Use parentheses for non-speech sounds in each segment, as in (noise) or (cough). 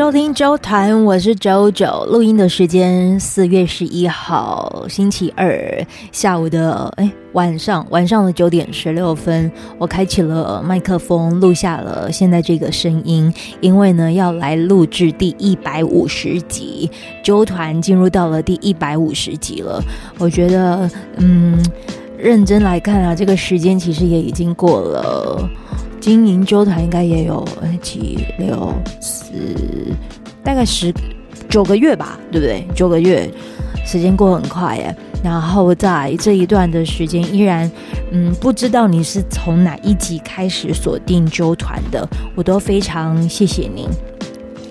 收听周团，我是周九。录音的时间四月十一号星期二下午的哎晚上晚上的九点十六分，我开启了麦克风，录下了现在这个声音。因为呢，要来录制第一百五十集，周团进入到了第一百五十集了。我觉得，嗯，认真来看啊，这个时间其实也已经过了。经营周团应该也有几六四，大概十九个月吧，对不对？九个月，时间过很快耶。然后在这一段的时间，依然，嗯，不知道你是从哪一集开始锁定纠团的，我都非常谢谢您。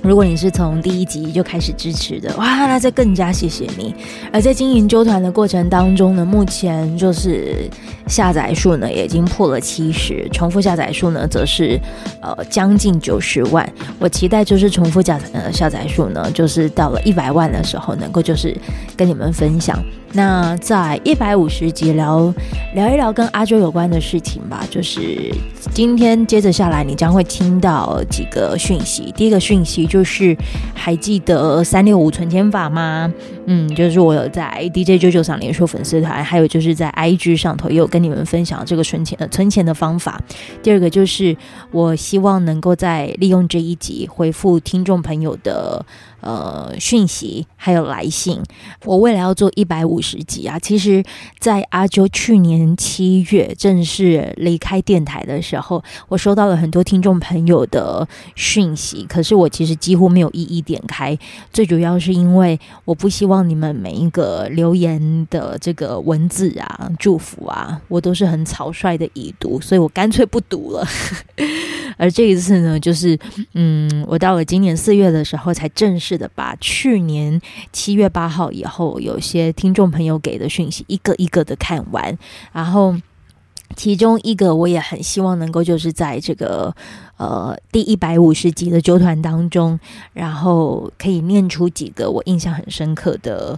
如果你是从第一集就开始支持的，哇，那再更加谢谢你。而在经营周团的过程当中呢，目前就是下载数呢已经破了七十，重复下载数呢则是呃将近九十万。我期待就是重复下载呃下载数呢，就是到了一百万的时候，能够就是跟你们分享。那在一百五十集聊聊一聊跟阿周有关的事情吧，就是今天接着下来，你将会听到几个讯息。第一个讯息就是，还记得三六五存钱法吗？嗯，就是我有在 DJ 九九上连说粉丝团，还有就是在 IG 上头也有跟你们分享这个存钱呃存钱的方法。第二个就是，我希望能够在利用这一集回复听众朋友的。呃，讯息还有来信，我未来要做一百五十集啊。其实，在阿啾去年七月正式离开电台的时候，我收到了很多听众朋友的讯息，可是我其实几乎没有一一点开。最主要是因为我不希望你们每一个留言的这个文字啊、祝福啊，我都是很草率的已读，所以我干脆不读了。(laughs) 而这一次呢，就是嗯，我到了今年四月的时候才正式。是的，把去年七月八号以后，有些听众朋友给的讯息一个一个的看完，然后其中一个我也很希望能够就是在这个呃第一百五十集的周团当中，然后可以念出几个我印象很深刻的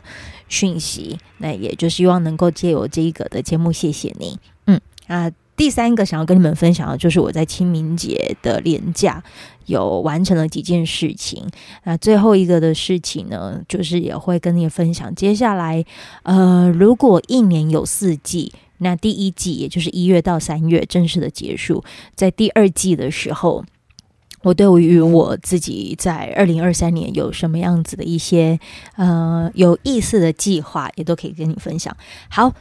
讯息，那也就希望能够借由这一个的节目，谢谢你，嗯啊。第三个想要跟你们分享的，就是我在清明节的连假有完成了几件事情。那最后一个的事情呢，就是也会跟你分享。接下来，呃，如果一年有四季，那第一季也就是一月到三月正式的结束，在第二季的时候，我对于我自己在二零二三年有什么样子的一些呃有意思的计划，也都可以跟你分享。好。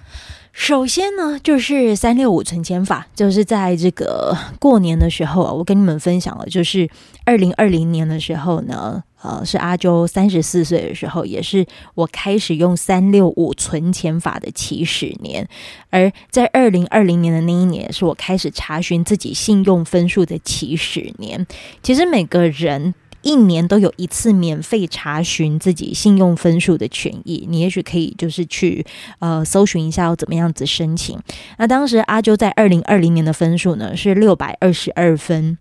首先呢，就是三六五存钱法，就是在这个过年的时候啊，我跟你们分享了，就是二零二零年的时候呢，呃，是阿周三十四岁的时候，也是我开始用三六五存钱法的起始年，而在二零二零年的那一年，是我开始查询自己信用分数的起始年。其实每个人。一年都有一次免费查询自己信用分数的权益，你也许可以就是去呃搜寻一下要怎么样子申请。那当时阿啾在二零二零年的分数呢是六百二十二分。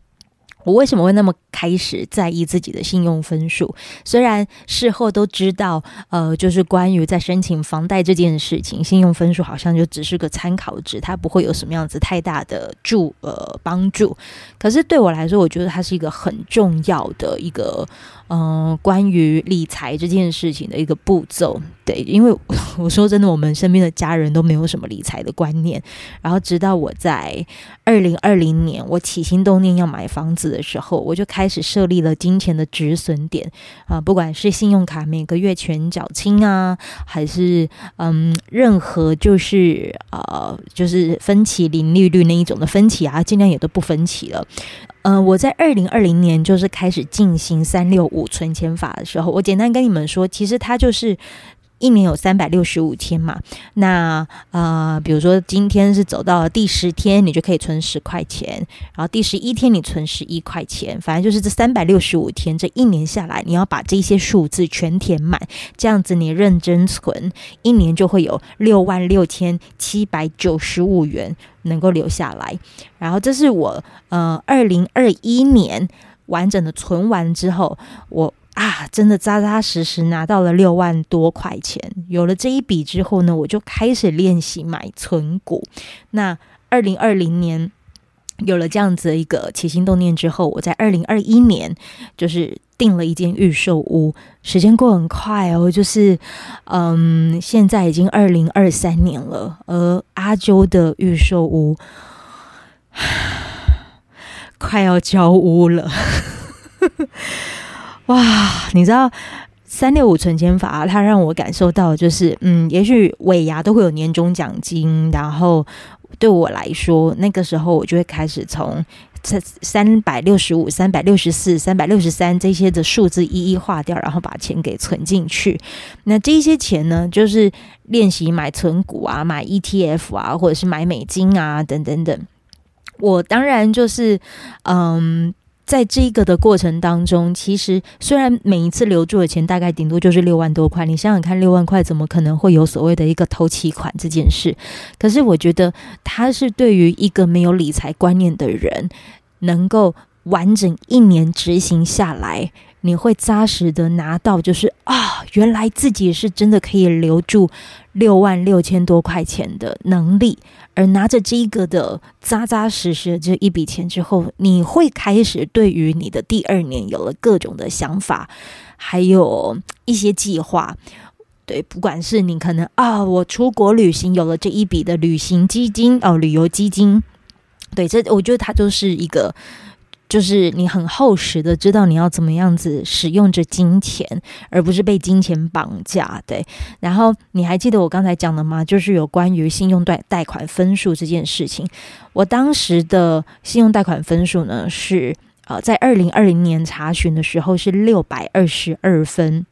我为什么会那么开始在意自己的信用分数？虽然事后都知道，呃，就是关于在申请房贷这件事情，信用分数好像就只是个参考值，它不会有什么样子太大的助呃帮助。可是对我来说，我觉得它是一个很重要的一个。嗯、关于理财这件事情的一个步骤，对，因为我说真的，我们身边的家人都没有什么理财的观念。然后，直到我在二零二零年，我起心动念要买房子的时候，我就开始设立了金钱的止损点啊、不管是信用卡每个月全缴清啊，还是嗯，任何就是呃，就是分期零利率那一种的分期啊，尽量也都不分期了。嗯、我在二零二零年就是开始进行三六五存钱法的时候，我简单跟你们说，其实它就是。一年有三百六十五天嘛，那呃，比如说今天是走到了第十天，你就可以存十块钱，然后第十一天你存十一块钱，反正就是这三百六十五天，这一年下来，你要把这些数字全填满，这样子你认真存，一年就会有六万六千七百九十五元能够留下来。然后这是我呃二零二一年完整的存完之后，我。啊，真的扎扎实实拿到了六万多块钱。有了这一笔之后呢，我就开始练习买存股。那二零二零年有了这样子的一个起心动念之后，我在二零二一年就是订了一间预售屋。时间过很快哦，就是嗯，现在已经二零二三年了，而阿周的预售屋 (sighs) 快要交屋了。哇，你知道三六五存钱法，它让我感受到就是嗯，也许尾牙都会有年终奖金，然后。对我来说，那个时候我就会开始从三三百六十五、三百六十四、三百六十三这些的数字一一划掉，然后把钱给存进去。那这些钱呢，就是练习买存股啊、买 ETF 啊，或者是买美金啊，等等等。我当然就是嗯。在这个的过程当中，其实虽然每一次留住的钱大概顶多就是六万多块，你想想看，六万块怎么可能会有所谓的一个头期款这件事？可是我觉得，他是对于一个没有理财观念的人，能够完整一年执行下来，你会扎实的拿到，就是啊，原来自己是真的可以留住六万六千多块钱的能力。而拿着这一个的扎扎实实的这一笔钱之后，你会开始对于你的第二年有了各种的想法，还有一些计划。对，不管是你可能啊，我出国旅行有了这一笔的旅行基金哦，旅游基金。对，这我觉得它就是一个。就是你很厚实的知道你要怎么样子使用着金钱，而不是被金钱绑架。对，然后你还记得我刚才讲的吗？就是有关于信用贷贷款分数这件事情。我当时的信用贷款分数呢是呃，在二零二零年查询的时候是六百二十二分，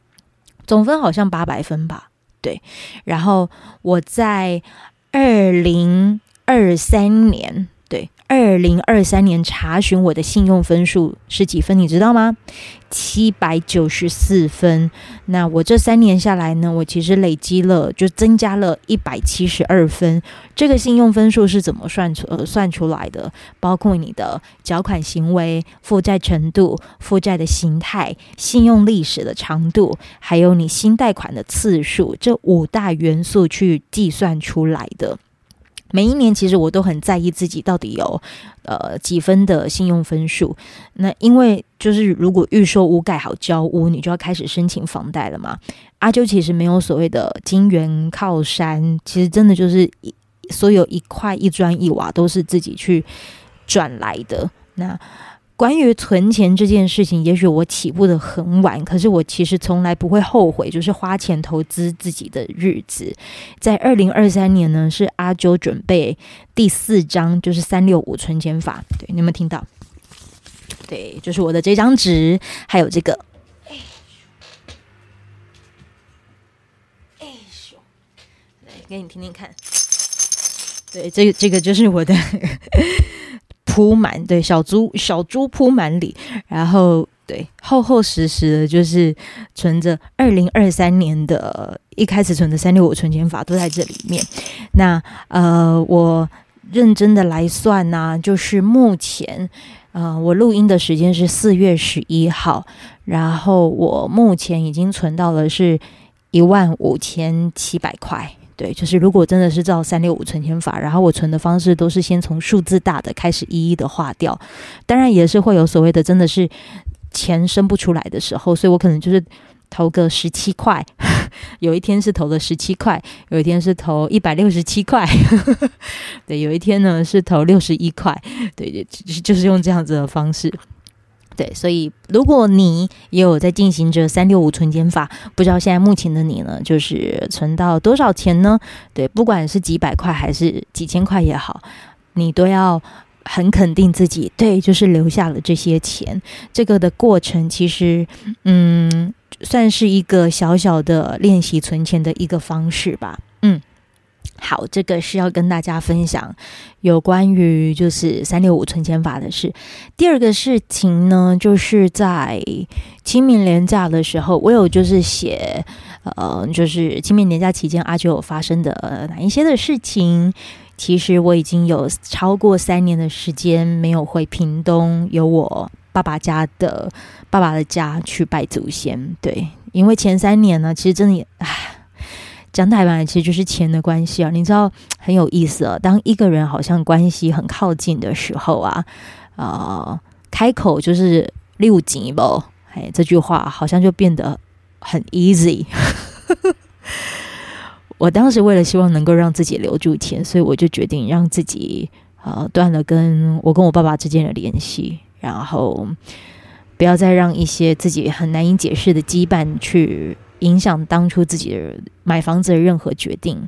总分好像八百分吧。对，然后我在二零二三年。对，二零二三年查询我的信用分数是几分？你知道吗？七百九十四分。那我这三年下来呢，我其实累积了，就增加了一百七十二分。这个信用分数是怎么算出呃算出来的？包括你的缴款行为、负债程度、负债的形态、信用历史的长度，还有你新贷款的次数，这五大元素去计算出来的。每一年，其实我都很在意自己到底有呃几分的信用分数。那因为就是如果预售屋盖好交屋，你就要开始申请房贷了嘛。阿啾其实没有所谓的金援靠山，其实真的就是一所有一块一砖一瓦都是自己去赚来的。那。关于存钱这件事情，也许我起步的很晚，可是我其实从来不会后悔，就是花钱投资自己的日子。在二零二三年呢，是阿啾准备第四张，就是三六五存钱法。对，你有没有听到？对，就是我的这张纸，还有这个。哎呦，哎呦，来给你听听看。对，这个这个就是我的。铺满，对，小猪小猪铺满里，然后对，厚厚实实的，就是存着二零二三年的一开始存的三六五存钱法都在这里面。那呃，我认真的来算呢、就是目前呃，我录音的时间是四月十一号，然后我目前已经存到了是一万五千七百块。对，就是如果真的是照三六五存钱法，然后我存的方式都是先从数字大的开始一一的划掉，当然也是会有所谓的真的是钱生不出来的时候，所以我可能就是投个十七块，(laughs) 有一天是投了十七块，有一天是投一百六十七块，(laughs) 对，有一天呢是投六十一块，对，就是用这样子的方式。对，所以如果你也有在进行着三六五存钱法，不知道现在目前的你呢，就是存到多少钱呢？对，不管是几百块还是几千块也好，你都要很肯定自己，对，就是留下了这些钱。这个的过程其实，嗯，算是一个小小的练习存钱的一个方式吧。嗯。好，这个是要跟大家分享有关于就是三六五存钱法的事。第二个事情呢，就是在清明连假的时候，我有就是写，呃，就是清明连假期间阿九有发生的哪一些的事情。其实我已经有超过三年的时间没有回屏东，有我爸爸家的爸爸的家去拜祖先。对，因为前三年呢，其实真的也唉。讲台湾其实就是钱的关系啊。你知道 (tsk) 很有意思啊，当一个人好像关系很靠近的时候啊，啊、呃，开口就是六级不？哎，这句话好像就变得很 easy。(laughs) 我当时为了希望能够让自己留住钱，所以我就决定让自己呃断了跟我跟我爸爸之间的联系，然后不要再让一些自己很难以解释的羁绊去影响当初自己的买房子的任何决定。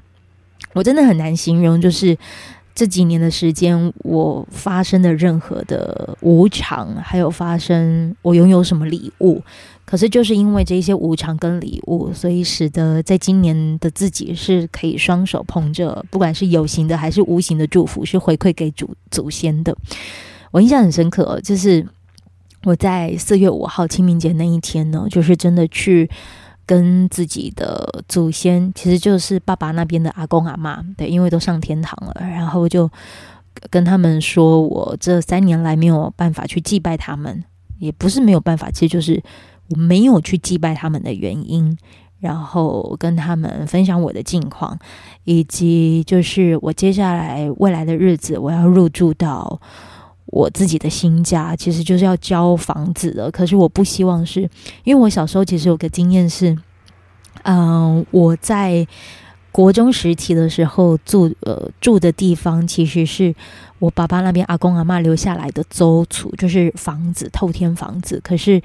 我真的很难形容，就是这几年的时间，我发生的任何的无常，还有发生我拥有什么礼物。可是，就是因为这些无常跟礼物，所以使得在今年的自己是可以双手捧着，不管是有形的还是无形的祝福，是回馈给祖祖先的。我印象很深刻，就是我在四月五号清明节那一天呢，就是真的去跟自己的祖先，其实就是爸爸那边的阿公阿妈，对，因为都上天堂了，然后就跟他们说我这三年来没有办法去祭拜他们，也不是没有办法，其实就是。我没有去祭拜他们的原因，然后跟他们分享我的近况，以及就是我接下来未来的日子，我要入住到我自己的新家，其实就是要交房子的。可是我不希望是，因为我小时候其实有个经验是，嗯、我在国中时期的时候住呃住的地方，其实是我爸爸那边阿公阿妈留下来的租厝，就是房子透天房子，可是。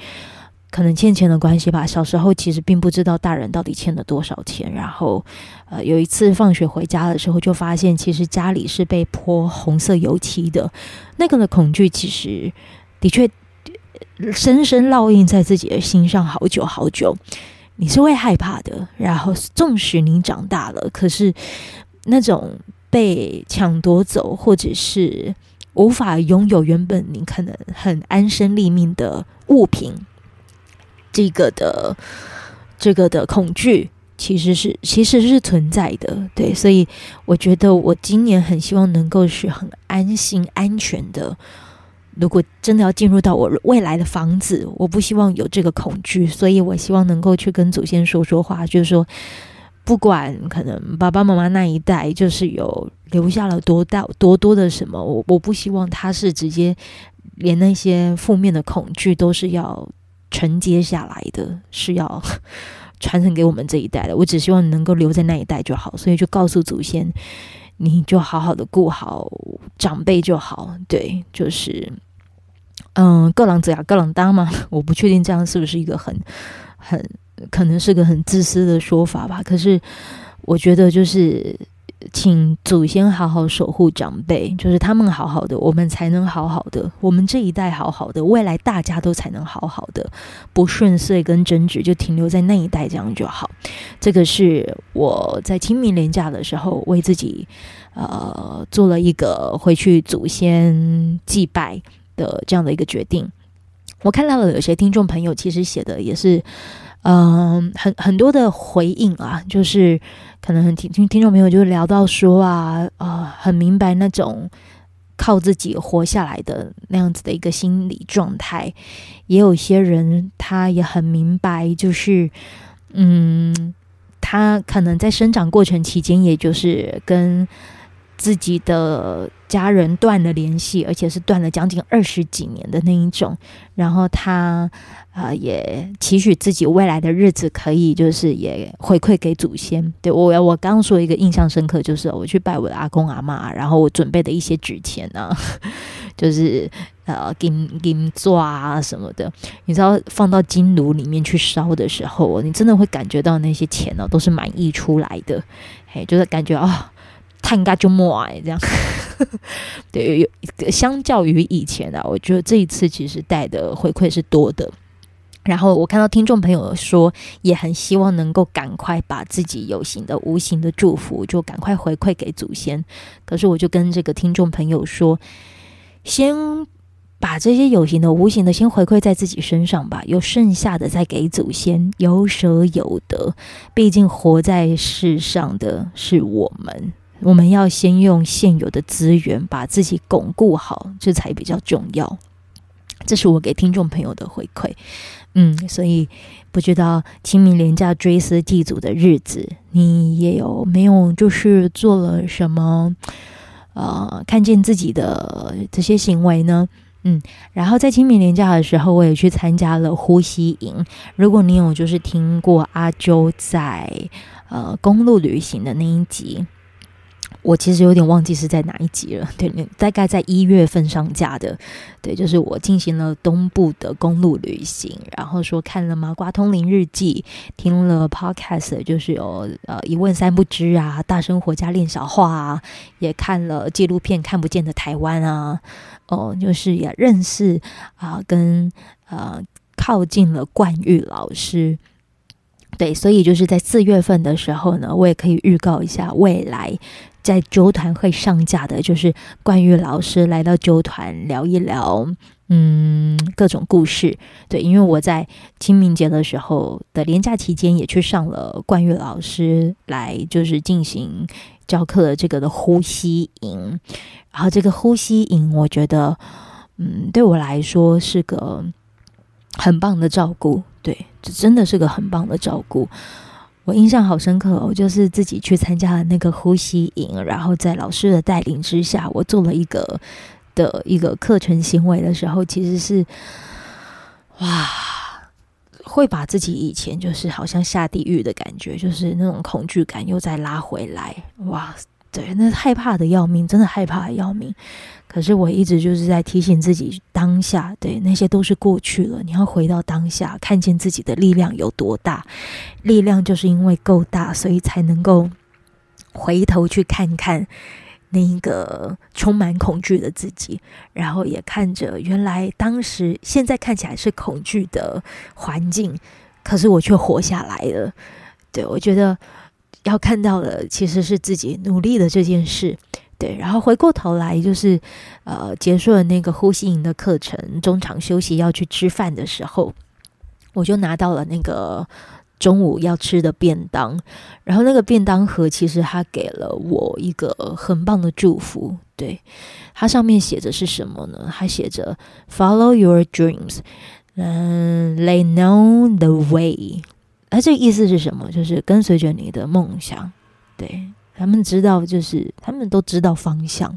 可能欠钱的关系吧，小时候其实并不知道大人到底欠了多少钱。然后，呃，有一次放学回家的时候，就发现其实家里是被泼红色油漆的。那个的恐惧，其实的确深深烙印在自己的心上好久好久。你是会害怕的。然后，纵使你长大了，可是那种被抢夺走，或者是无法拥有原本你可能很安身立命的物品。这个的这个的恐惧其实是其实是存在的，对，所以我觉得我今年很希望能够是很安心安全的。如果真的要进入到我未来的房子，我不希望有这个恐惧，所以我希望能够去跟祖先说说话，就是说，不管可能爸爸妈妈那一代就是有留下了多大多多的什么，我我不希望他是直接连那些负面的恐惧都是要。承接下来的是要 (laughs) 传承给我们这一代的，我只希望能够留在那一代就好，所以就告诉祖先，你就好好的顾好长辈就好。对，就是，嗯，各郎子呀，各郎当嘛，(laughs) 我不确定这样是不是一个很很可能是个很自私的说法吧，可是我觉得就是。请祖先好好守护长辈，就是他们好好的，我们才能好好的，我们这一代好好的，未来大家都才能好好的，不顺遂跟争执就停留在那一代，这样就好。这个是我在清明连假的时候为自己呃做了一个回去祖先祭拜的这样的一个决定。我看到了有些听众朋友其实写的也是。嗯，很很多的回应啊，就是可能很听听听众朋友就聊到说啊，啊、呃，很明白那种靠自己活下来的那样子的一个心理状态，也有些人他也很明白，就是嗯，他可能在生长过程期间，也就是跟自己的家人断了联系，而且是断了将近二十几年的那一种，然后他。啊、呃，也期许自己未来的日子可以，就是也回馈给祖先。对，我，我刚刚说一个印象深刻，就是我去拜我的阿公阿妈，然后我准备的一些纸钱呢、(laughs) 就是呃金金钻啊什么的，你知道放到金炉里面去烧的时候，你真的会感觉到那些钱呢、都是满溢出来的，嘿，就是感觉啊，叹嘎就莫哎这样。(laughs) 对，有相较于以前啊，我觉得这一次其实带的回馈是多的。然后我看到听众朋友说，也很希望能够赶快把自己有形的、无形的祝福，就赶快回馈给祖先。可是我就跟这个听众朋友说，先把这些有形的、无形的先回馈在自己身上吧，有剩下的再给祖先，有舍有得。毕竟活在世上的是我们，我们要先用现有的资源把自己巩固好，这才比较重要。这是我给听众朋友的回馈。嗯，所以不知道清明连假追思祭祖的日子，你也有没有就是做了什么？呃，看见自己的这些行为呢？嗯，然后在清明连假的时候，我也去参加了呼吸营。如果你有就是听过阿啾在呃公路旅行的那一集。我其实有点忘记是在哪一集了，对，大概在一月份上架的，对，就是我进行了东部的公路旅行，然后说看了《麻瓜通灵日记》，听了 Podcast，就是有呃一问三不知啊，大生活家练小话啊，也看了纪录片《看不见的台湾》啊，哦，就是也认识啊，跟呃靠近了冠玉老师。对，所以就是在四月份的时候呢，我也可以预告一下，未来在啾团会上架的，就是冠玉老师来到啾团聊一聊，嗯，各种故事。对，因为我在清明节的时候的连假期间，也去上了冠玉老师来就是进行教课的这个的呼吸营，然后这个呼吸营，我觉得，嗯，对我来说是个很棒的照顾。对，这真的是个很棒的照顾，我印象好深刻哦。就是自己去参加了那个呼吸营，然后在老师的带领之下，我做了一个的一个课程行为的时候，其实是哇，会把自己以前就是好像下地狱的感觉，就是那种恐惧感又再拉回来，哇。对，那害怕的要命，真的害怕的要命。可是我一直就是在提醒自己，当下，对，那些都是过去了。你要回到当下，看见自己的力量有多大。力量就是因为够大，所以才能够回头去看看那一个充满恐惧的自己，然后也看着原来当时现在看起来是恐惧的环境，可是我却活下来了。对，我觉得。要看到的其实是自己努力的这件事，对。然后回过头来，就是呃，结束了那个呼吸营的课程，中场休息要去吃饭的时候，我就拿到了那个中午要吃的便当。然后那个便当盒其实他给了我一个很棒的祝福，对。它上面写着是什么呢？它写着 “Follow your dreams”，嗯，“They know the way”。那这个意思是什么？就是跟随着你的梦想，对，他们知道，就是他们都知道方向，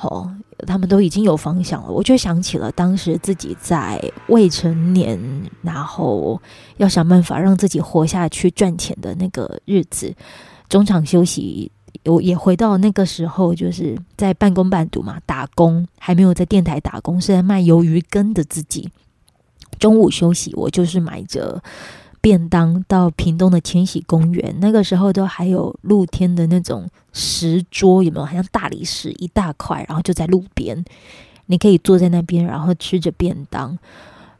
哦，他们都已经有方向了。我就想起了当时自己在未成年，然后要想办法让自己活下去赚钱的那个日子。中场休息，我也回到那个时候，就是在半工半读嘛，打工还没有在电台打工，是在卖鱿鱼羹的自己。中午休息，我就是买着。便当到屏东的千禧公园，那个时候都还有露天的那种石桌，有没有？好像大理石一大块，然后就在路边，你可以坐在那边，然后吃着便当。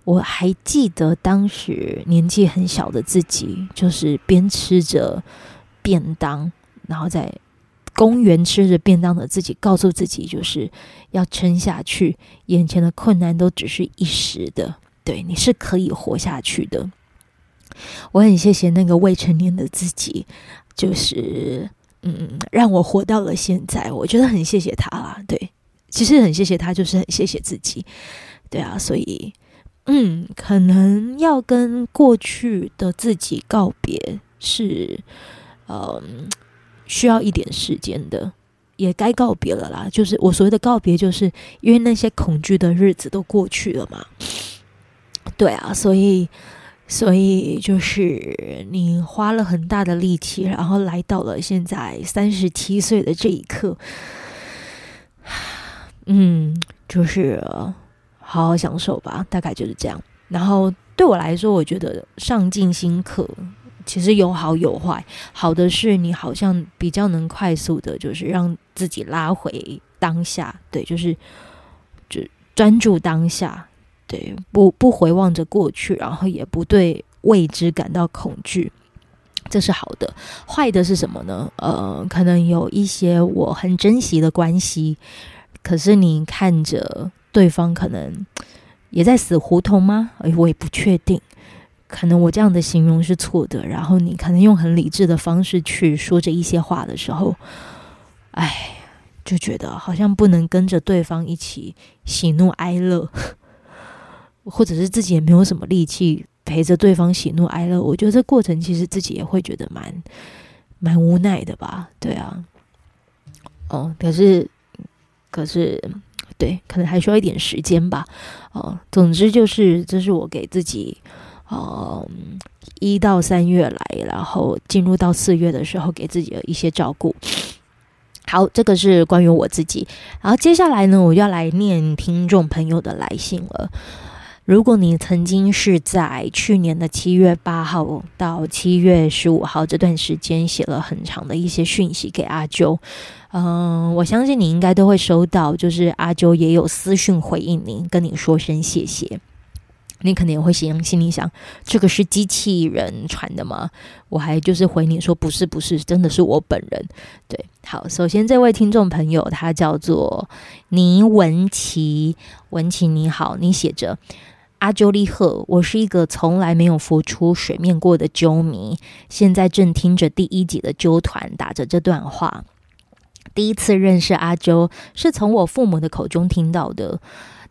我还记得当时年纪很小的自己，就是边吃着便当，然后在公园吃着便当的自己，告诉自己就是要撑下去，眼前的困难都只是一时的，对，你是可以活下去的。我很谢谢那个未成年的自己，就是嗯，让我活到了现在。我觉得很谢谢他啦，对，其实很谢谢他，就是很谢谢自己，对啊，所以嗯，可能要跟过去的自己告别是，嗯，需要一点时间的，也该告别了啦。就是我所谓的告别，就是因为那些恐惧的日子都过去了嘛，对啊，所以。所以就是你花了很大的力气，然后来到了现在三十七岁的这一刻，(sighs) 嗯，就是好好享受吧，大概就是这样。然后对我来说，我觉得上进心课其实有好有坏。好的是你好像比较能快速的，就是让自己拉回当下，对，就是就专注当下。对，不不回望着过去，然后也不对未知感到恐惧，这是好的。坏的是什么呢？呃，可能有一些我很珍惜的关系，可是你看着对方可能也在死胡同吗？哎，我也不确定，可能我这样的形容是错的。然后你可能用很理智的方式去说这一些话的时候，哎，就觉得好像不能跟着对方一起喜怒哀乐。或者是自己也没有什么力气陪着对方喜怒哀乐，我觉得这过程其实自己也会觉得蛮蛮无奈的吧？对啊，哦，可是可是对，可能还需要一点时间吧。哦，总之就是这是我给自己，哦，一到三月来，然后进入到四月的时候给自己的一些照顾。好，这个是关于我自己。然后接下来呢，我就要来念听众朋友的来信了。如果你曾经是在去年的七月八号到七月十五号这段时间写了很长的一些讯息给阿啾，嗯，我相信你应该都会收到，就是阿啾也有私讯回应您，跟你说声谢谢。你可能也会心心里想，这个是机器人传的吗？我还就是回你说不是不是，真的是我本人。对，好，首先这位听众朋友他叫做倪文琪，文琪你好，你写着阿啾利赫，我是一个从来没有浮出水面过的啾迷，现在正听着第一集的啾团打着这段话，第一次认识阿啾是从我父母的口中听到的。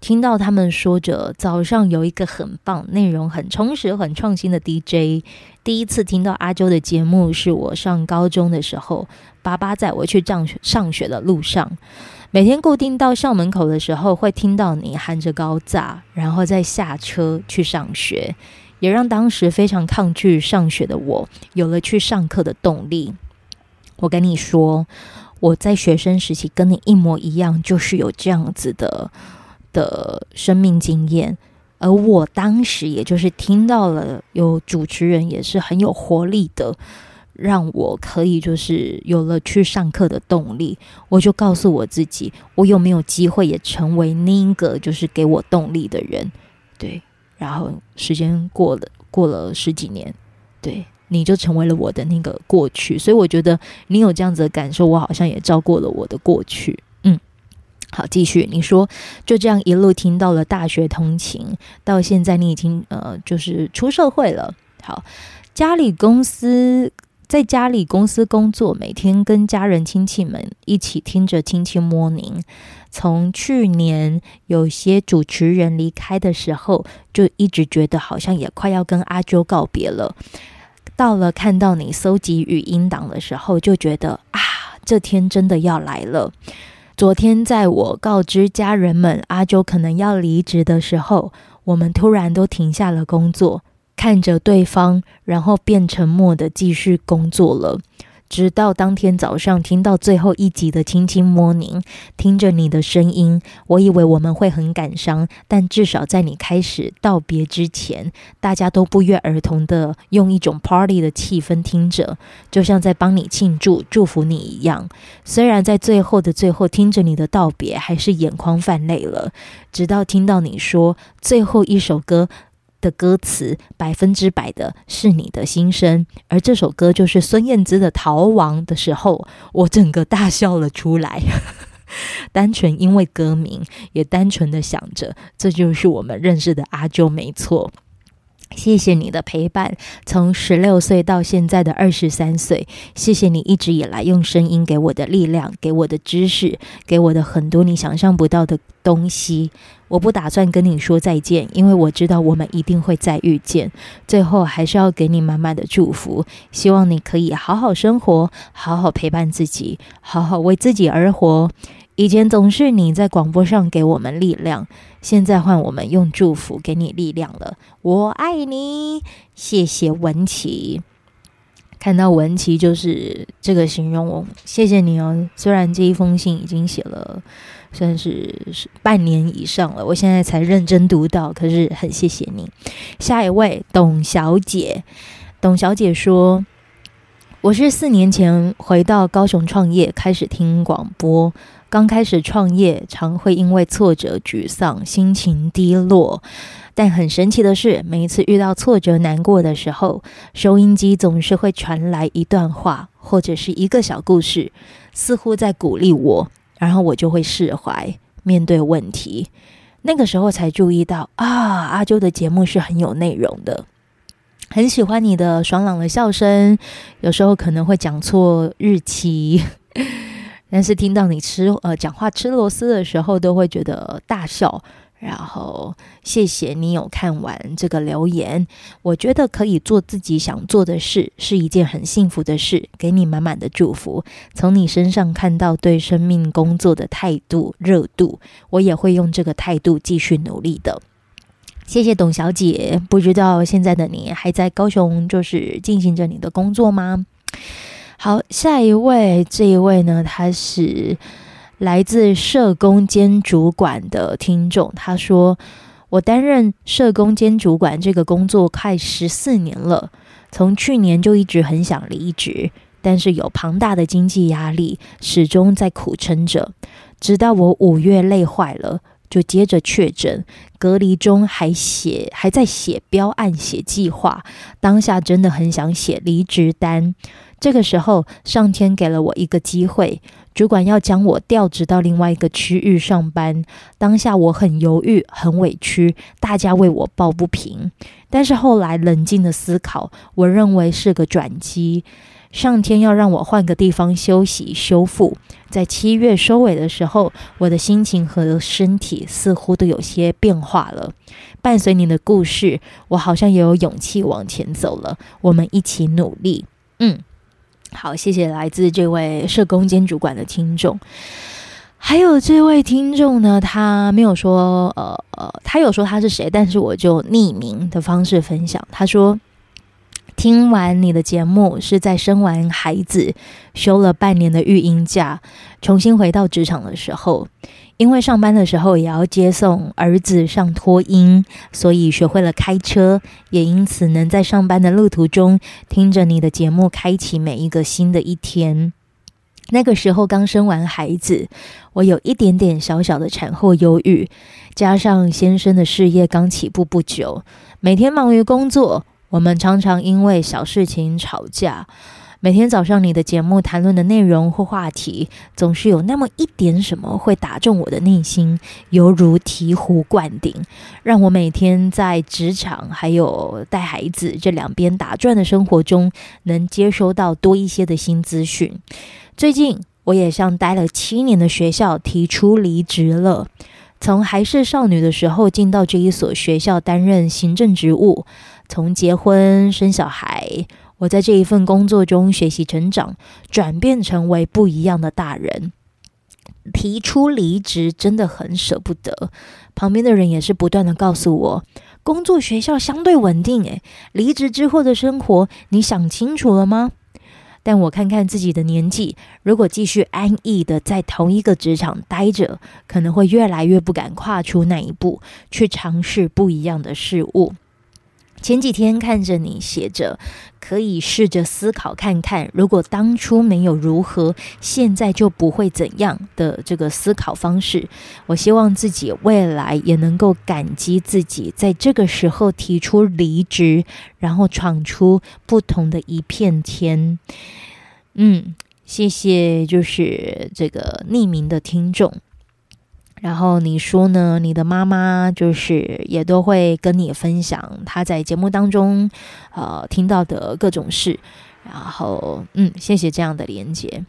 听到他们说着早上有一个很棒、内容很充实、很创新的 DJ。第一次听到阿啾的节目是我上高中的时候，爸爸载我去上上学的路上，每天固定到校门口的时候会听到你喊着高炸，然后再下车去上学，也让当时非常抗拒上学的我有了去上课的动力。我跟你说，我在学生时期跟你一模一样，就是有这样子的。的生命经验，而我当时也就是听到了有主持人也是很有活力的，让我可以就是有了去上课的动力。我就告诉我自己，我有没有机会也成为那个就是给我动力的人？对，然后时间过了，过了十几年，对，你就成为了我的那个过去。所以我觉得你有这样子的感受，我好像也照过了我的过去。嗯好，继续。你说就这样一路听到了大学通勤，到现在你已经呃，就是出社会了。好，家里公司在家里公司工作，每天跟家人亲戚们一起听着亲戚 morning。从去年有些主持人离开的时候，就一直觉得好像也快要跟阿啾告别了。到了看到你搜集语音档的时候，就觉得啊，这天真的要来了。昨天，在我告知家人们阿啾可能要离职的时候，我们突然都停下了工作，看着对方，然后变沉默的继续工作了。直到当天早上听到最后一集的亲亲摸您，听着你的声音，我以为我们会很感伤，但至少在你开始道别之前，大家都不约而同的用一种 party 的气氛听着，就像在帮你庆祝、祝福你一样。虽然在最后的最后听着你的道别，还是眼眶泛泪了。直到听到你说最后一首歌。的歌词百分之百的是你的心声，而这首歌就是孙燕姿的《逃亡》的时候，我整个大笑了出来，(laughs) 单纯因为歌名，也单纯的想着，这就是我们认识的阿啾，没错。谢谢你的陪伴，从十六岁到现在的二十三岁，谢谢你一直以来用声音给我的力量，给我的知识，给我的很多你想象不到的东西。我不打算跟你说再见，因为我知道我们一定会再遇见。最后还是要给你满满的祝福，希望你可以好好生活，好好陪伴自己，好好为自己而活。以前总是你在广播上给我们力量，现在换我们用祝福给你力量了。我爱你，谢谢文琪。看到文琪就是这个形容我，谢谢你哦。虽然这一封信已经写了算是半年以上了，我现在才认真读到，可是很谢谢你。下一位董小姐，董小姐说。我是四年前回到高雄创业，开始听广播。刚开始创业，常会因为挫折、沮丧、心情低落。但很神奇的是，每一次遇到挫折、难过的时候，收音机总是会传来一段话，或者是一个小故事，似乎在鼓励我，然后我就会释怀，面对问题。那个时候才注意到啊，阿啾的节目是很有内容的。很喜欢你的爽朗的笑声，有时候可能会讲错日期，但是听到你吃呃讲话吃螺丝的时候，都会觉得大笑，然后谢谢你有看完这个留言，我觉得可以做自己想做的事是一件很幸福的事，给你满满的祝福。从你身上看到对生命工作的态度热度，我也会用这个态度继续努力的。谢谢董小姐，不知道现在的你还在高雄，就是进行着你的工作吗？好，下一位，这一位呢，他是。来自社工兼主管的听众，他说：“我担任社工兼主管这个工作快十四年了，从去年就一直很想离职，但是有庞大的经济压力，始终在苦撑着。直到我五月累坏了，就接着确诊，隔离中还写还在写标案、写计划，当下真的很想写离职单。这个时候，上天给了我一个机会。”主管要将我调职到另外一个区域上班，当下我很犹豫，很委屈，大家为我抱不平。但是后来冷静的思考，我认为是个转机，上天要让我换个地方休息修复。在七月收尾的时候，我的心情和身体似乎都有些变化了。伴随你的故事，我好像也有勇气往前走了。我们一起努力，嗯。好，谢谢来自这位社工兼主管的听众。还有这位听众呢，他没有说，呃呃，他有说他是谁，但是我就匿名的方式分享。他说，听完你的节目是在生完孩子、休了半年的育婴假，重新回到职场的时候。因为上班的时候也要接送儿子上托婴，所以学会了开车，也因此能在上班的路途中听着你的节目，开启每一个新的一天。那个时候刚生完孩子，我有一点点小小的产后忧郁，加上先生的事业刚起步不久，每天忙于工作，我们常常因为小事情吵架。每天早上，你的节目谈论的内容或话题，总是有那么一点什么会打中我的内心，犹如醍醐灌顶，让我每天在职场还有带孩子这两边打转的生活中，能接收到多一些的新资讯。最近，我也向待了七年的学校提出离职了，从还是少女的时候进到这一所学校担任行政职务，从结婚生小孩。我在这一份工作中学习成长，转变成为不一样的大人。提出离职真的很舍不得，旁边的人也是不断的告诉我，工作学校相对稳定，诶，离职之后的生活你想清楚了吗？但我看看自己的年纪，如果继续安逸的在同一个职场待着，可能会越来越不敢跨出那一步，去尝试不一样的事物。前几天看着你写着，可以试着思考看看，如果当初没有如何，现在就不会怎样的这个思考方式。我希望自己未来也能够感激自己在这个时候提出离职，然后闯出不同的一片天。嗯，谢谢，就是这个匿名的听众。然后你说呢？你的妈妈就是也都会跟你分享她在节目当中呃听到的各种事。然后嗯，谢谢这样的连接。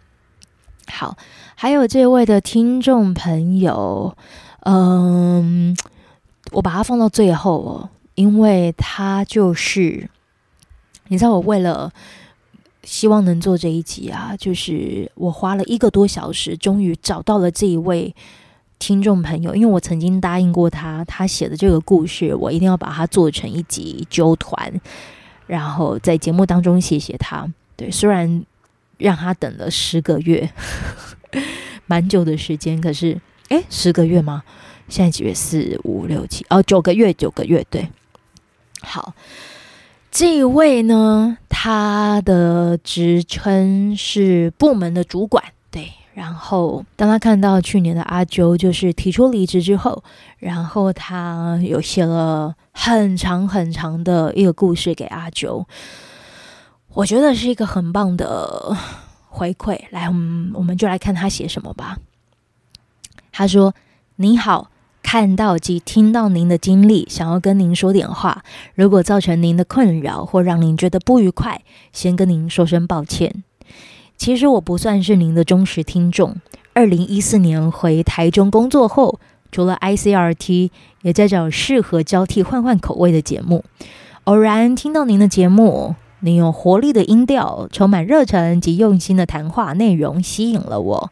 好，还有这位的听众朋友，嗯，我把它放到最后哦，因为他就是你知道，我为了希望能做这一集啊，就是我花了一个多小时，终于找到了这一位。听众朋友，因为我曾经答应过他，他写的这个故事，我一定要把它做成一集揪团，然后在节目当中谢谢他。对，虽然让他等了十个月，(laughs) 蛮久的时间，可是，诶，十个月吗？现在几月？四五六七，哦，九个月，九个月，对。好，这一位呢，他的职称是部门的主管，对。然后，当他看到去年的阿啾就是提出离职之后，然后他有写了很长很长的一个故事给阿啾，我觉得是一个很棒的回馈。来，我们我们就来看他写什么吧。他说：“你好，看到及听到您的经历，想要跟您说点话。如果造成您的困扰或让您觉得不愉快，先跟您说声抱歉。”其实我不算是您的忠实听众。二零一四年回台中工作后，除了 ICRT，也在找适合交替换换口味的节目。偶然听到您的节目，您有活力的音调，充满热忱及用心的谈话内容吸引了我。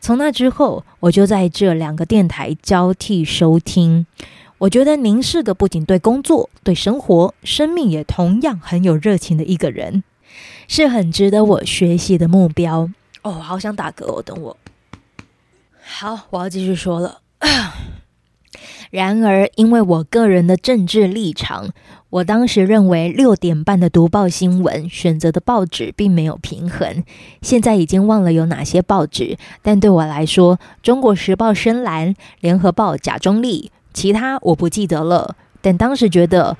从那之后，我就在这两个电台交替收听。我觉得您是个不仅对工作、对生活、生命也同样很有热情的一个人，是很值得我学习的目标。哦，好想打嗝哦，等我。好，我要继续说了。(coughs) 然而，因为我个人的政治立场，我当时认为六点半的读报新闻选择的报纸并没有平衡。现在已经忘了有哪些报纸，但对我来说，《中国时报》深蓝，《联合报》假中立，其他我不记得了。但当时觉得，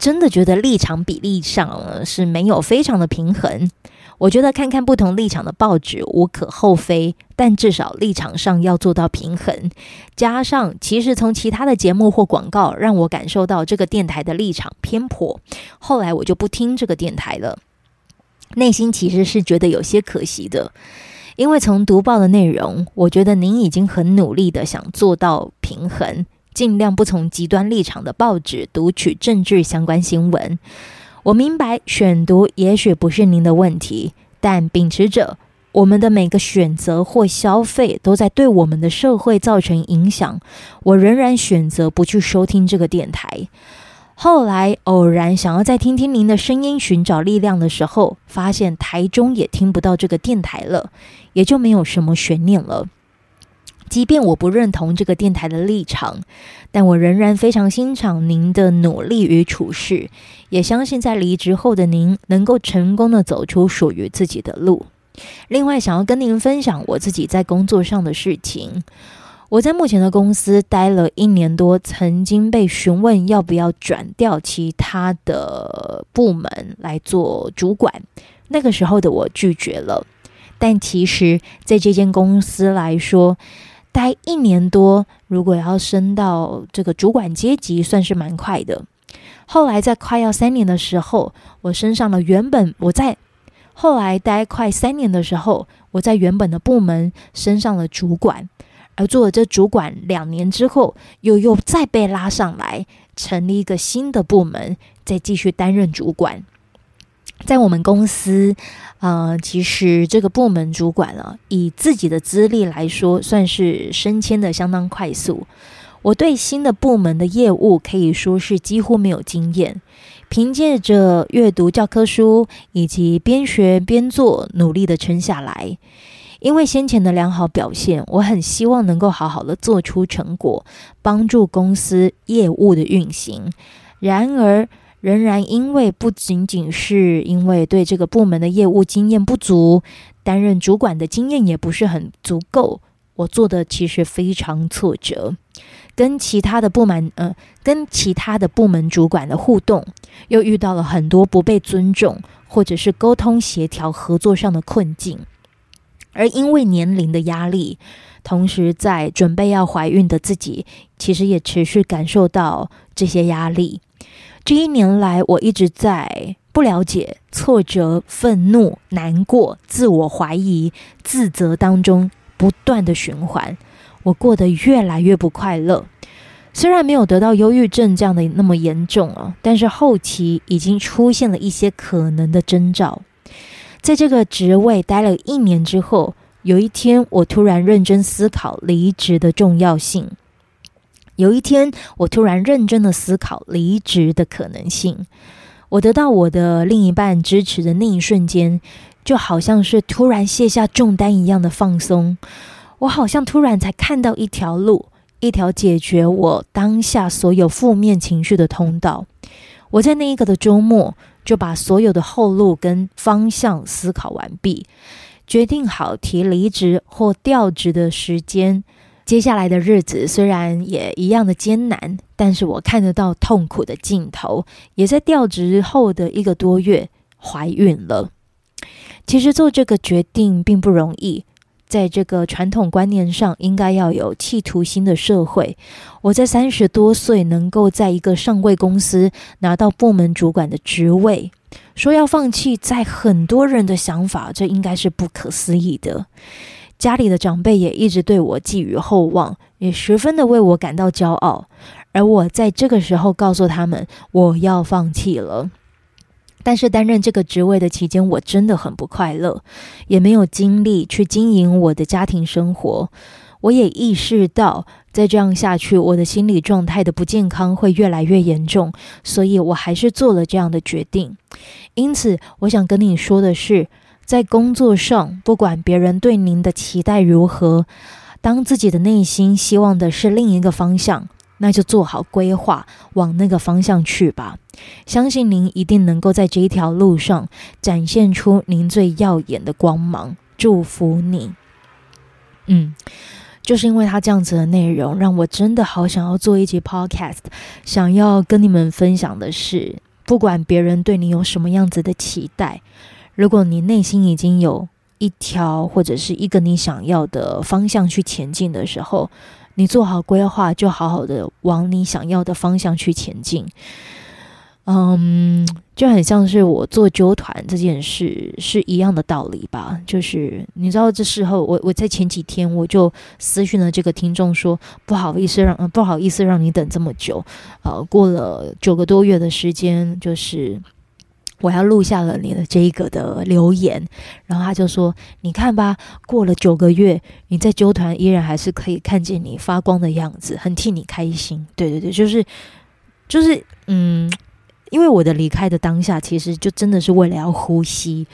真的觉得立场比例上是没有非常的平衡。我觉得看看不同立场的报纸无可厚非，但至少立场上要做到平衡。加上，其实从其他的节目或广告让我感受到这个电台的立场偏颇，后来我就不听这个电台了。内心其实是觉得有些可惜的，因为从读报的内容，我觉得您已经很努力的想做到平衡，尽量不从极端立场的报纸读取政治相关新闻。我明白选读也许不是您的问题，但秉持着我们的每个选择或消费都在对我们的社会造成影响，我仍然选择不去收听这个电台。后来偶然想要再听听您的声音，寻找力量的时候，发现台中也听不到这个电台了，也就没有什么悬念了。即便我不认同这个电台的立场，但我仍然非常欣赏您的努力与处事，也相信在离职后的您能够成功的走出属于自己的路。另外，想要跟您分享我自己在工作上的事情。我在目前的公司待了一年多，曾经被询问要不要转调其他的部门来做主管，那个时候的我拒绝了。但其实，在这间公司来说，待一年多，如果要升到这个主管阶级，算是蛮快的。后来在快要三年的时候，我升上了原本我在后来待快三年的时候，我在原本的部门升上了主管，而做了这主管两年之后，又又再被拉上来，成立一个新的部门，再继续担任主管。在我们公司，呃，其实这个部门主管啊，以自己的资历来说，算是升迁的相当快速。我对新的部门的业务可以说是几乎没有经验，凭借着阅读教科书以及边学边做，努力的撑下来。因为先前的良好表现，我很希望能够好好的做出成果，帮助公司业务的运行。然而，仍然因为不仅仅是因为对这个部门的业务经验不足，担任主管的经验也不是很足够，我做的其实非常挫折，跟其他的部门呃，跟其他的部门主管的互动，又遇到了很多不被尊重，或者是沟通协调合作上的困境，而因为年龄的压力，同时在准备要怀孕的自己，其实也持续感受到这些压力。这一年来，我一直在不了解、挫折、愤怒、难过、自我怀疑、自责当中不断的循环。我过得越来越不快乐。虽然没有得到忧郁症这样的那么严重啊，但是后期已经出现了一些可能的征兆。在这个职位待了一年之后，有一天我突然认真思考离职的重要性。有一天，我突然认真的思考离职的可能性。我得到我的另一半支持的那一瞬间，就好像是突然卸下重担一样的放松。我好像突然才看到一条路，一条解决我当下所有负面情绪的通道。我在那一个的周末，就把所有的后路跟方向思考完毕，决定好提离职或调职的时间。接下来的日子虽然也一样的艰难，但是我看得到痛苦的尽头。也在调职后的一个多月怀孕了。其实做这个决定并不容易，在这个传统观念上，应该要有企图心的社会。我在三十多岁能够在一个上柜公司拿到部门主管的职位，说要放弃，在很多人的想法，这应该是不可思议的。家里的长辈也一直对我寄予厚望，也十分的为我感到骄傲。而我在这个时候告诉他们，我要放弃了。但是担任这个职位的期间，我真的很不快乐，也没有精力去经营我的家庭生活。我也意识到，再这样下去，我的心理状态的不健康会越来越严重，所以我还是做了这样的决定。因此，我想跟你说的是，在工作上，不管别人对您的期待如何，当自己的内心希望的是另一个方向，那就做好规划，往那个方向去吧。相信您一定能够在这一条路上展现出您最耀眼的光芒。祝福你。嗯，就是因为他这样子的内容，让我真的好想要做一集 podcast，想要跟你们分享的是，不管别人对你有什么样子的期待，如果你内心已经有一条或者是一个你想要的方向去前进的时候，你做好规划，就好好的往你想要的方向去前进。嗯，就很像是我做纠团这件事是一样的道理吧。就是你知道，这时候我我在前几天我就私讯了这个听众说，不好意思让不好意思让你等这么久。呃，过了九个多月的时间，就是我要录下了你的这一个的留言，然后他就说：“你看吧，过了九个月，你在纠团依然还是可以看见你发光的样子，很替你开心。”对对对，就是就是嗯。因为我的离开的当下，其实就真的是为了要呼吸，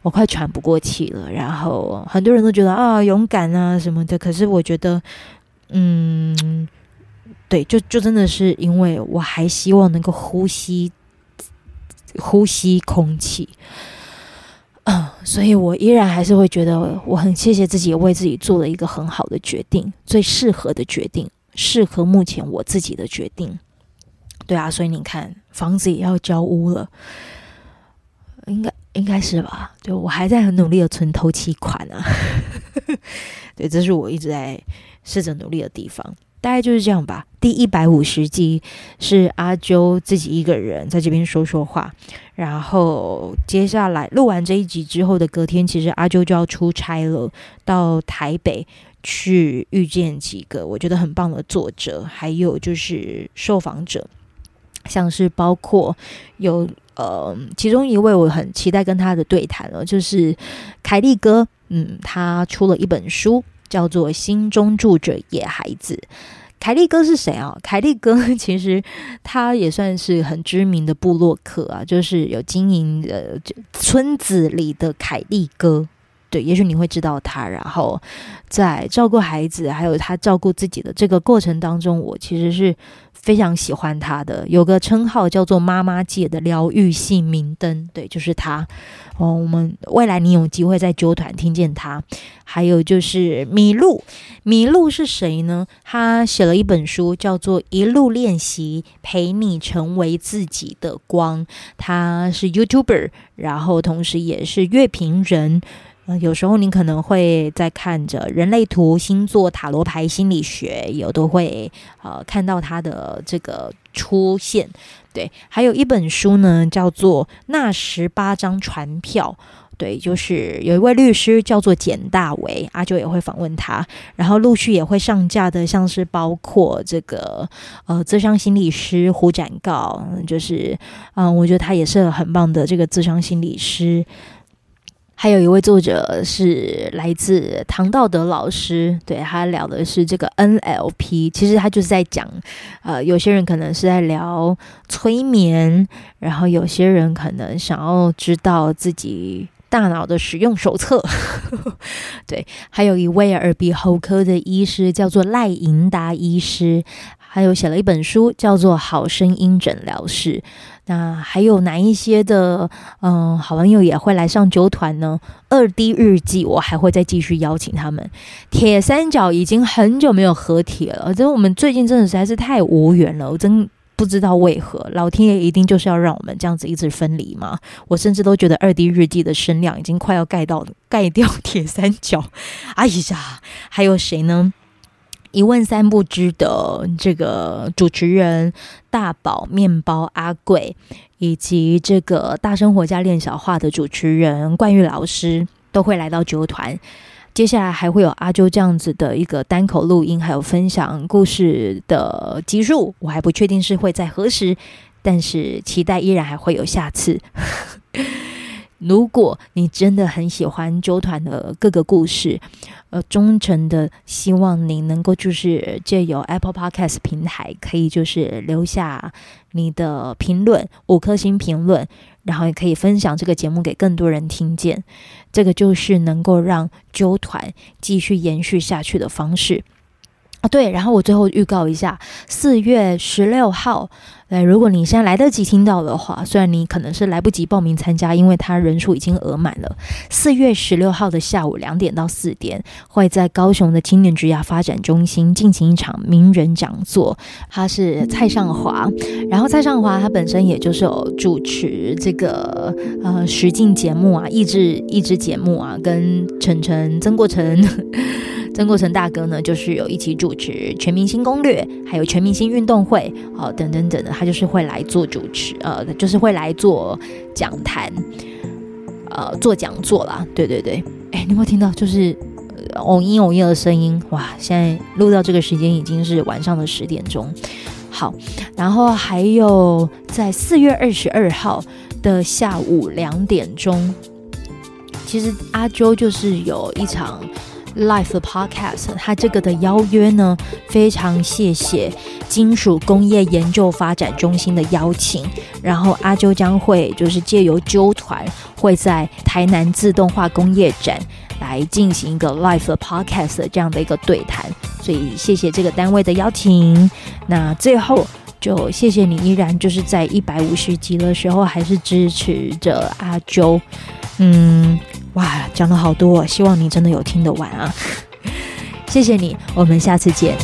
我快喘不过气了。然后很多人都觉得啊，勇敢啊什么的，可是我觉得，嗯，对，就就真的是因为我还希望能够呼吸，呼吸空气，嗯，所以我依然还是会觉得我很谢谢自己，为自己做了一个很好的决定，最适合的决定，适合目前我自己的决定。对啊，所以你看，房子也要交屋了，应该应该是吧？对，我还在很努力的存头期款啊，(laughs) 对，这是我一直在试着努力的地方。大概就是这样吧。第一百五十集是阿啾自己一个人在这边说说话，然后接下来录完这一集之后的隔天，其实阿啾就要出差了，到台北去遇见几个我觉得很棒的作者，还有就是受访者。像是包括有呃，其中一位我很期待跟他的对谈了，就是凯利哥，嗯，他出了一本书，叫做《心中住着野孩子》。凯利哥是谁啊？凯利哥 (laughs) 其实他也算是很知名的部落客啊，就是有经营呃村子里的凯利哥。对，也许你会知道他，然后在照顾孩子，还有他照顾自己的这个过程当中，我其实是非常喜欢他的。有个称号叫做“妈妈界的疗愈系明灯”，对，就是他。哦，我们未来你有机会在九团听见他。还有就是麋鹿，麋鹿是谁呢？他写了一本书，叫做《一路练习，陪你成为自己的光》。他是 YouTuber，然后同时也是乐评人。有时候你可能会在看着人类图、星座、塔罗牌、心理学，有都会呃看到他的这个出现。对，还有一本书呢，叫做《那十八张传票》。对，就是有一位律师叫做简大为，阿九也会访问他，然后陆续也会上架的，像是包括这个呃智商心理师胡展告，就是嗯、我觉得他也是很棒的这个智商心理师。还有一位作者是来自唐道德老师，对，他聊的是这个 NLP，其实他就是在讲，呃，有些人可能是在聊催眠，然后有些人可能想要知道自己大脑的使用手册，(laughs) 对，还有一位耳鼻喉科的医师叫做赖银达医师。还有写了一本书，叫做《好声音诊疗室》。那还有哪一些的嗯好朋友也会来上揪团呢？二 D 日记，我还会再继续邀请他们。铁三角已经很久没有合体了，这我们最近真的实在是太无缘了。我真不知道为何，老天爷一定就是要让我们这样子一直分离吗？我甚至都觉得二 D 日记的声量已经快要盖到盖掉 (laughs) 铁三角。哎呀，还有谁呢？一问三不知的这个主持人大宝、面包阿贵，以及这个大生活家练小话的主持人冠玉老师，都会来到揪团。接下来还会有阿啾这样子的一个单口录音，还有分享故事的集数，我还不确定是会在何时，但是期待依然还会有下次。(laughs) 如果你真的很喜欢啾团的各个故事，呃，忠诚的希望您能够就是借由 Apple Podcast 平台，可以就是留下你的评论，五颗星评论，然后也可以分享这个节目给更多人听见，这个就是能够让啾团继续延续下去的方式。啊，对，然后我最后预告一下，四月十六号，呃，如果你现在来得及听到的话，虽然你可能是来不及报名参加，因为他人数已经额满了。四月十六号的下午两点到四点，会在高雄的青年职涯发展中心进行一场名人讲座。他是蔡尚华，然后蔡尚华他本身也就是有主持这个呃实境节目啊，益智益智节目啊，跟晨晨曾国成。曾国成大哥呢，就是有一起主持《全明星攻略》，还有《全明星运动会》哦，等等等的，他就是会来做主持，呃，就是会来做讲坛，呃，做讲座啦。对对对，哎，你有没有听到？就是偶音偶音的声音，哇！现在录到这个时间已经是晚上的十点钟。好，然后还有在四月二十二号的下午两点钟，其实阿周就是有一场。Life Podcast，它这个的邀约呢，非常谢谢金属工业研究发展中心的邀请，然后阿啾将会就是借由啾团会在台南自动化工业展来进行一个 Life Podcast 这样的一个对谈，所以谢谢这个单位的邀请。那最后就谢谢你依然就是在一百五十集的时候还是支持着阿啾，嗯。哇，讲了好多，希望你真的有听得完啊！谢谢你，我们下次见。